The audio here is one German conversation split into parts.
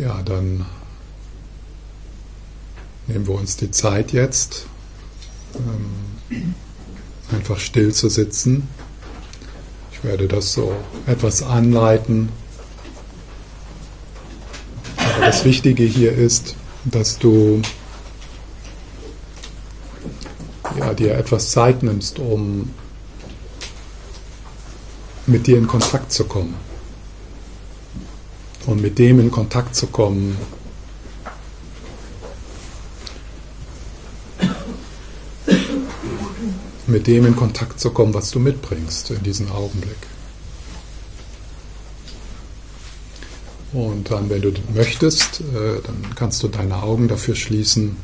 Ja, dann nehmen wir uns die Zeit jetzt, ähm, einfach still zu sitzen. Ich werde das so etwas anleiten. Aber das Wichtige hier ist, dass du ja, dir etwas Zeit nimmst, um mit dir in Kontakt zu kommen. Und mit dem in Kontakt zu kommen, mit dem in Kontakt zu kommen, was du mitbringst in diesem Augenblick. Und dann, wenn du möchtest, äh, dann kannst du deine Augen dafür schließen.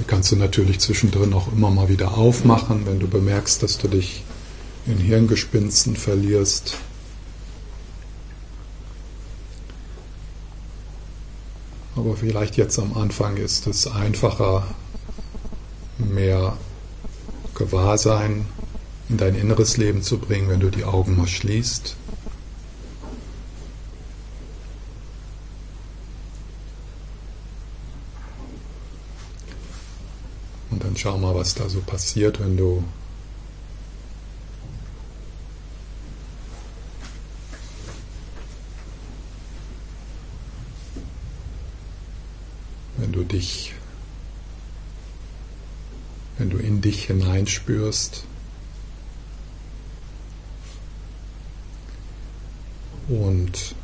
Die kannst du natürlich zwischendrin auch immer mal wieder aufmachen, wenn du bemerkst, dass du dich in Hirngespinsten verlierst. Aber vielleicht jetzt am Anfang ist es einfacher, mehr Gewahrsein in dein inneres Leben zu bringen, wenn du die Augen mal schließt. Und dann schau mal, was da so passiert, wenn du wenn du dich wenn du in dich hineinspürst. Und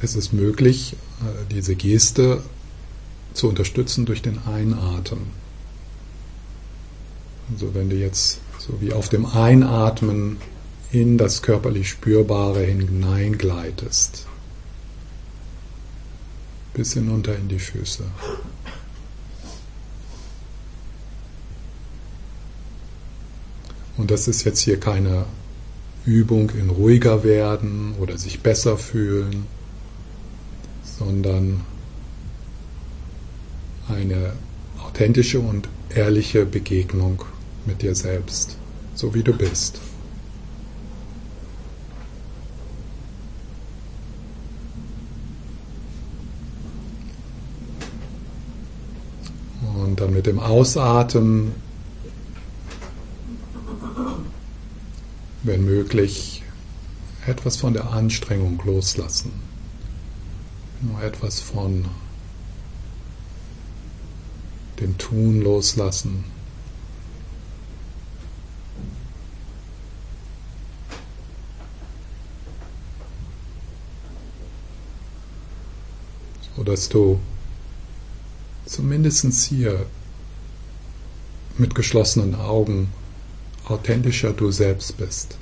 es ist möglich, äh, diese Geste zu unterstützen durch den Einatmen. Also wenn du jetzt so wie auf dem Einatmen in das körperlich Spürbare hineingleitest, bis hinunter in die Füße. Und das ist jetzt hier keine Übung in ruhiger werden oder sich besser fühlen, sondern eine authentische und ehrliche Begegnung mit dir selbst, so wie du bist. Und dann mit dem Ausatmen wenn möglich, etwas von der Anstrengung loslassen. Nur etwas von dem Tun loslassen. So dass du zumindest hier mit geschlossenen Augen authentischer du selbst bist.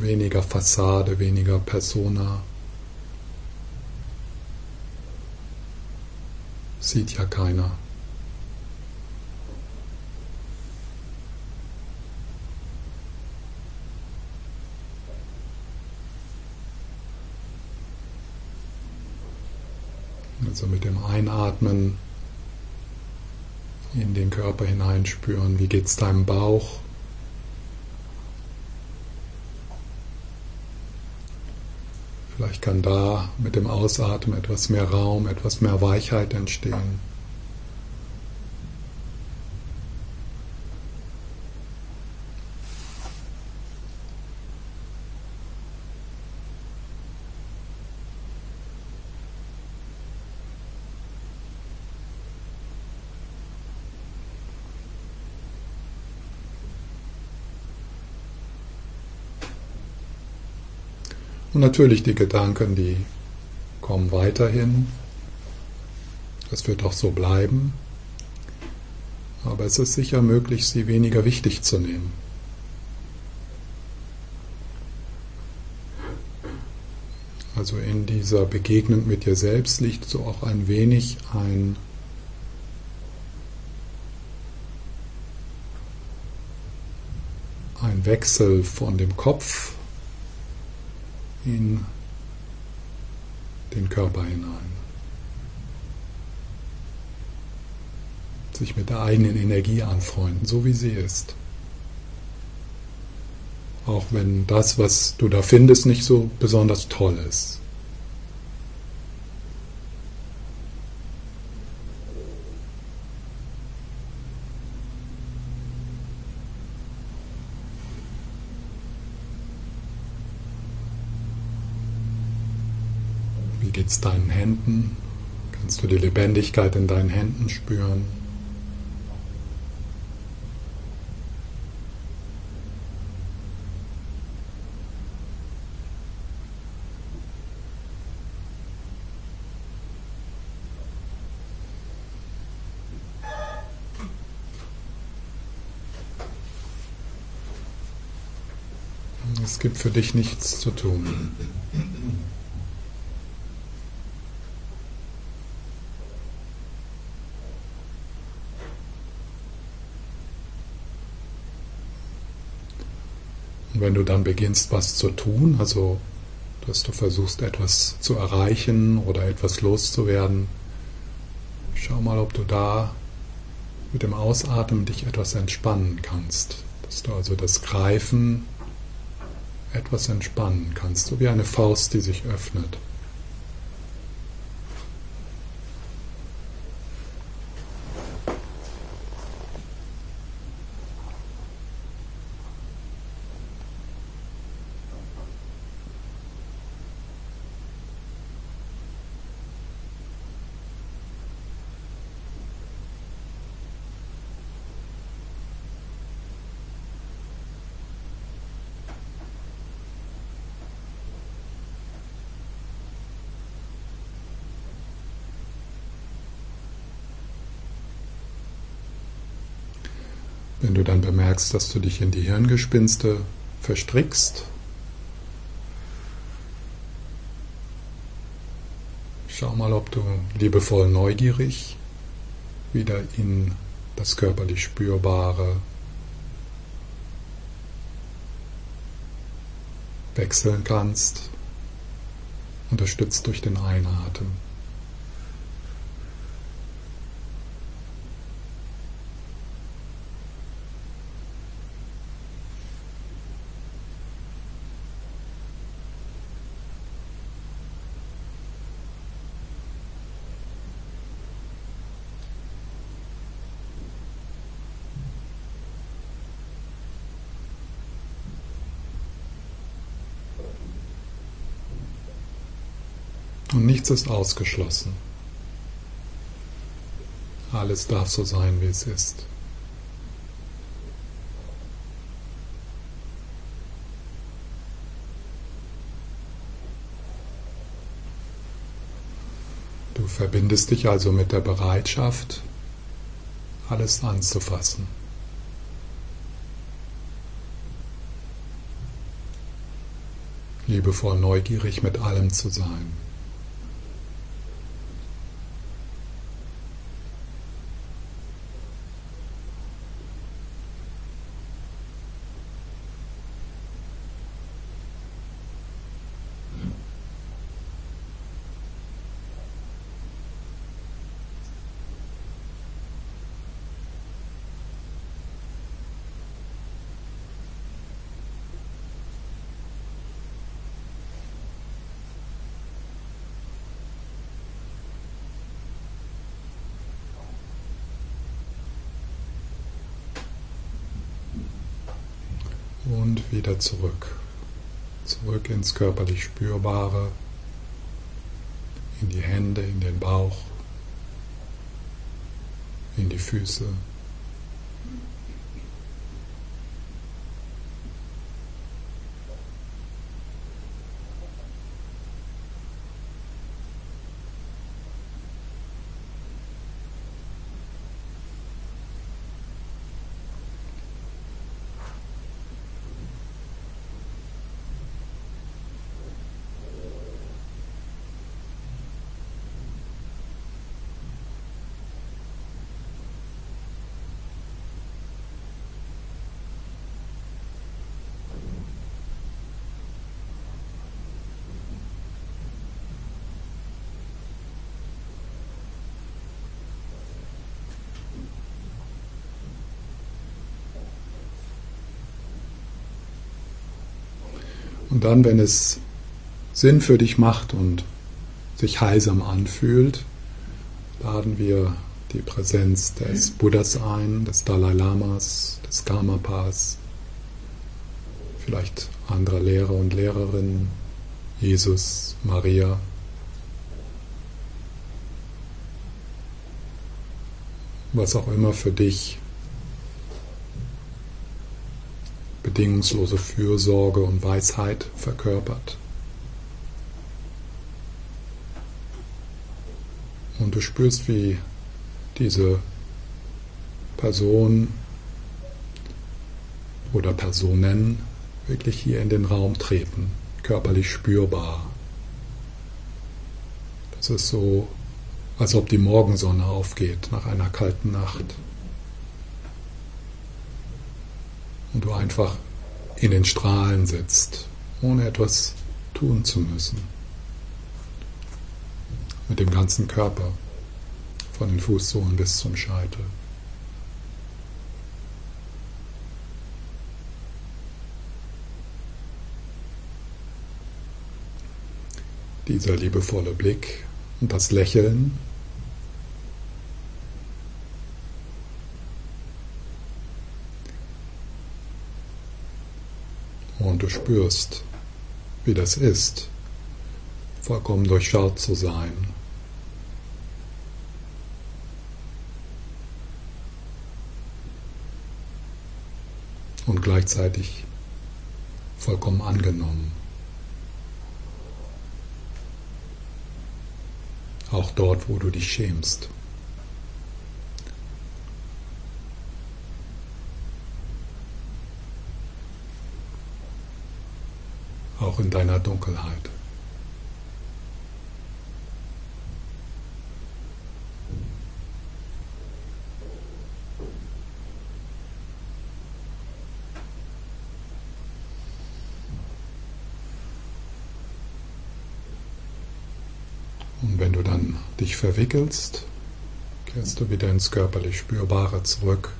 Weniger Fassade, weniger Persona. Sieht ja keiner. Also mit dem Einatmen in den Körper hineinspüren. Wie geht es deinem Bauch? Vielleicht kann da mit dem Ausatmen etwas mehr Raum, etwas mehr Weichheit entstehen. Und natürlich die Gedanken, die kommen weiterhin. Das wird auch so bleiben. Aber es ist sicher möglich, sie weniger wichtig zu nehmen. Also in dieser Begegnung mit dir selbst liegt so auch ein wenig ein ein Wechsel von dem Kopf in den Körper hinein. Sich mit der eigenen Energie anfreunden, so wie sie ist. Auch wenn das, was du da findest, nicht so besonders toll ist. Wie geht es deinen Händen? Kannst du die Lebendigkeit in deinen Händen spüren? Es gibt für dich nichts zu tun. Und wenn du dann beginnst, was zu tun, also dass du versuchst, etwas zu erreichen oder etwas loszuwerden, schau mal, ob du da mit dem Ausatmen dich etwas entspannen kannst. Dass du also das Greifen etwas entspannen kannst, so wie eine Faust, die sich öffnet. Wenn du dann bemerkst, dass du dich in die Hirngespinste verstrickst, schau mal, ob du liebevoll neugierig wieder in das körperlich Spürbare wechseln kannst, unterstützt durch den Einatmen. Und nichts ist ausgeschlossen. Alles darf so sein, wie es ist. Du verbindest dich also mit der Bereitschaft, alles anzufassen. Liebevoll neugierig mit allem zu sein. Und wieder zurück. Zurück ins körperlich Spürbare, in die Hände, in den Bauch, in die Füße. Und dann, wenn es Sinn für dich macht und sich heilsam anfühlt, laden wir die Präsenz des Buddhas ein, des Dalai Lamas, des Karmapas, vielleicht anderer Lehrer und Lehrerinnen, Jesus, Maria. Was auch immer für dich bedingungslose Fürsorge und Weisheit verkörpert. Und du spürst, wie diese Person oder Personen wirklich hier in den Raum treten, körperlich spürbar. Das ist so, als ob die Morgensonne aufgeht nach einer kalten Nacht. Und du einfach in den Strahlen sitzt, ohne etwas tun zu müssen. Mit dem ganzen Körper, von den Fußsohlen bis zum Scheitel. dieser liebevolle Blick und das Lächeln. Und du spürst, wie das ist, vollkommen durchschaut zu sein. Und gleichzeitig vollkommen angenommen. auch dort, wo du dich schämst. Auch in deiner Dunkelheit. Und wenn du dann dich verwickelst, kehrst du wieder ins körperlich Spürbare zurück.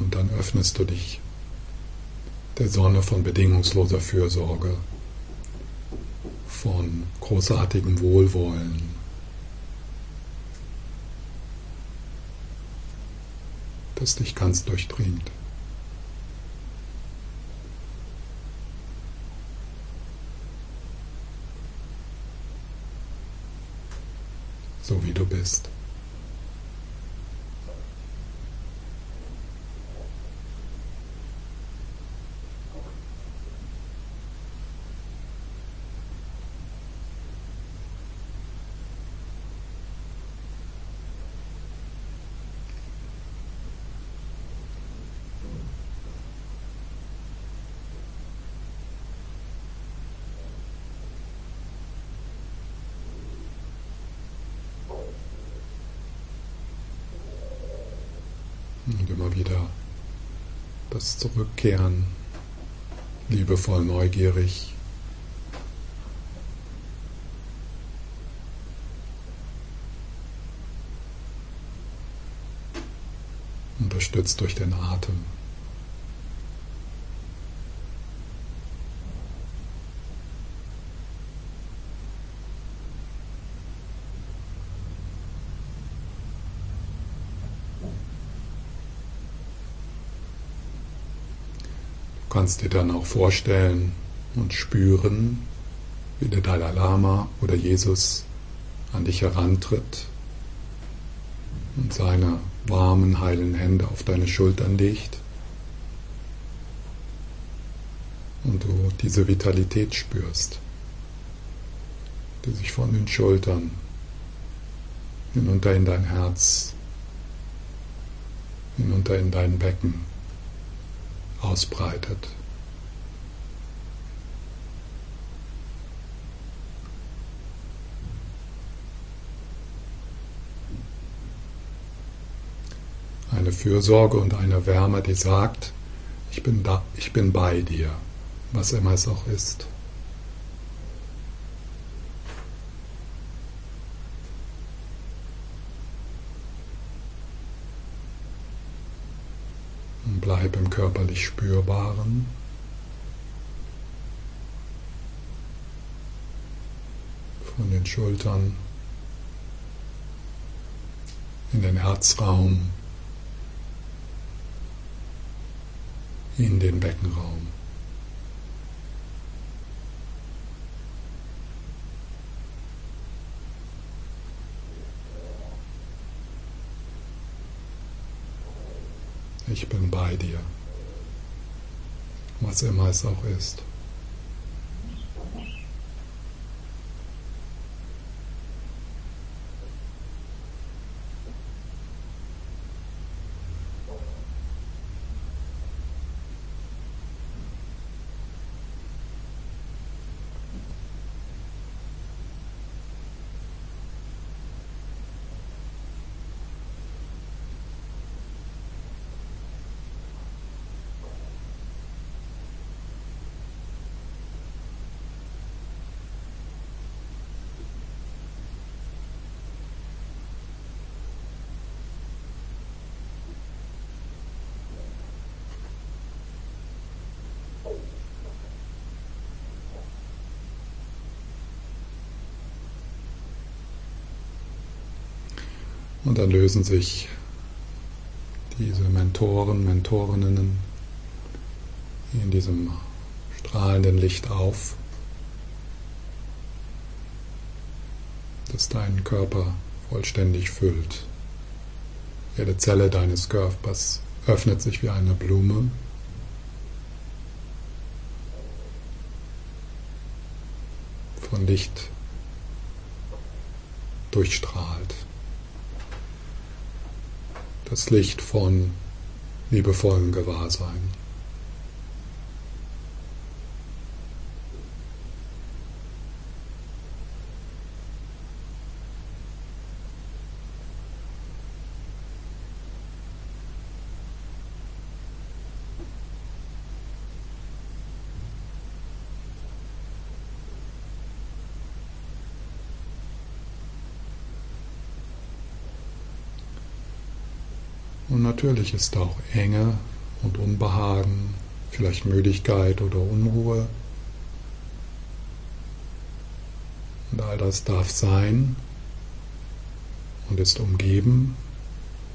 Und dann öffnest du dich der Sonne von bedingungsloser Fürsorge, von großartigem Wohlwollen. das dich ganz durchdringt. so wie du bist. Und immer wieder das Zurückkehren, liebevoll neugierig. Unterstützt durch den Atem. Kannst dir dann auch vorstellen und spüren, wie der Dalai Lama oder Jesus an dich herantritt und seine warmen, heilen Hände auf deine Schultern legt und du diese Vitalität spürst, die sich von den Schultern hinunter in dein Herz, hinunter in dein Becken ausbreitet. Eine Fürsorge und eine Wärme, die sagt, ich bin, da, ich bin bei dir, was immer es auch ist. Körperlich Spürbaren. Von den Schultern in den Herzraum, in den Beckenraum. Ich bin bei dir, was immer es auch ist. Und dann lösen sich diese Mentoren, Mentorinnen in diesem strahlenden Licht auf, das deinen Körper vollständig füllt. Jede Zelle deines Körpers öffnet sich wie eine Blume. Von Licht durchstrahlt das Licht von liebevollem Gewahrsein. Und natürlich ist auch Enge und Unbehagen, vielleicht Müdigkeit oder Unruhe. Und all das darf sein und ist umgeben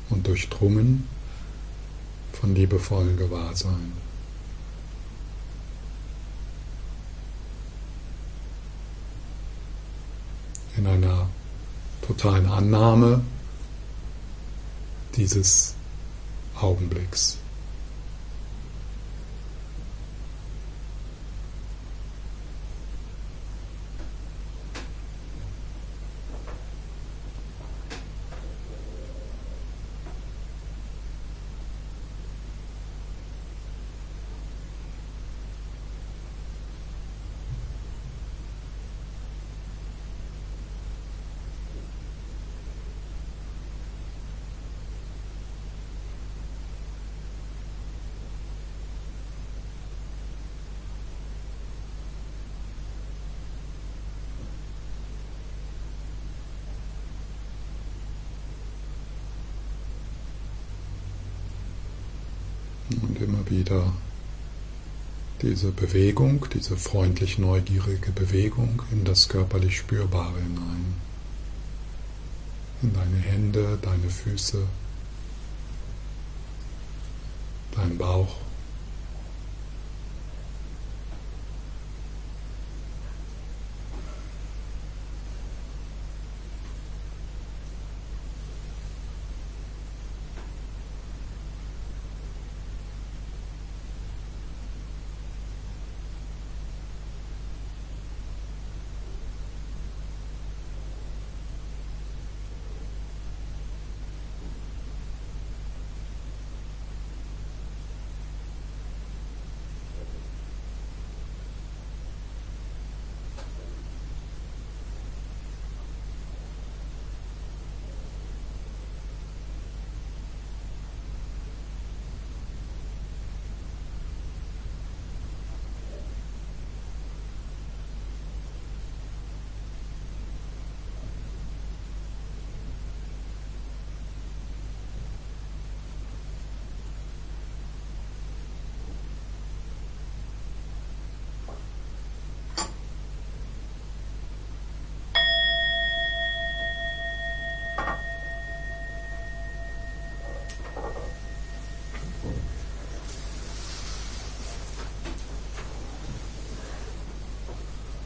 und durchdrungen von liebevollen Gewahrsein. In einer totalen Annahme dieses Augenblicks. Und immer wieder diese Bewegung, diese freundlich neugierige Bewegung in das körperlich Spürbare hinein. In deine Hände, deine Füße, dein Bauch.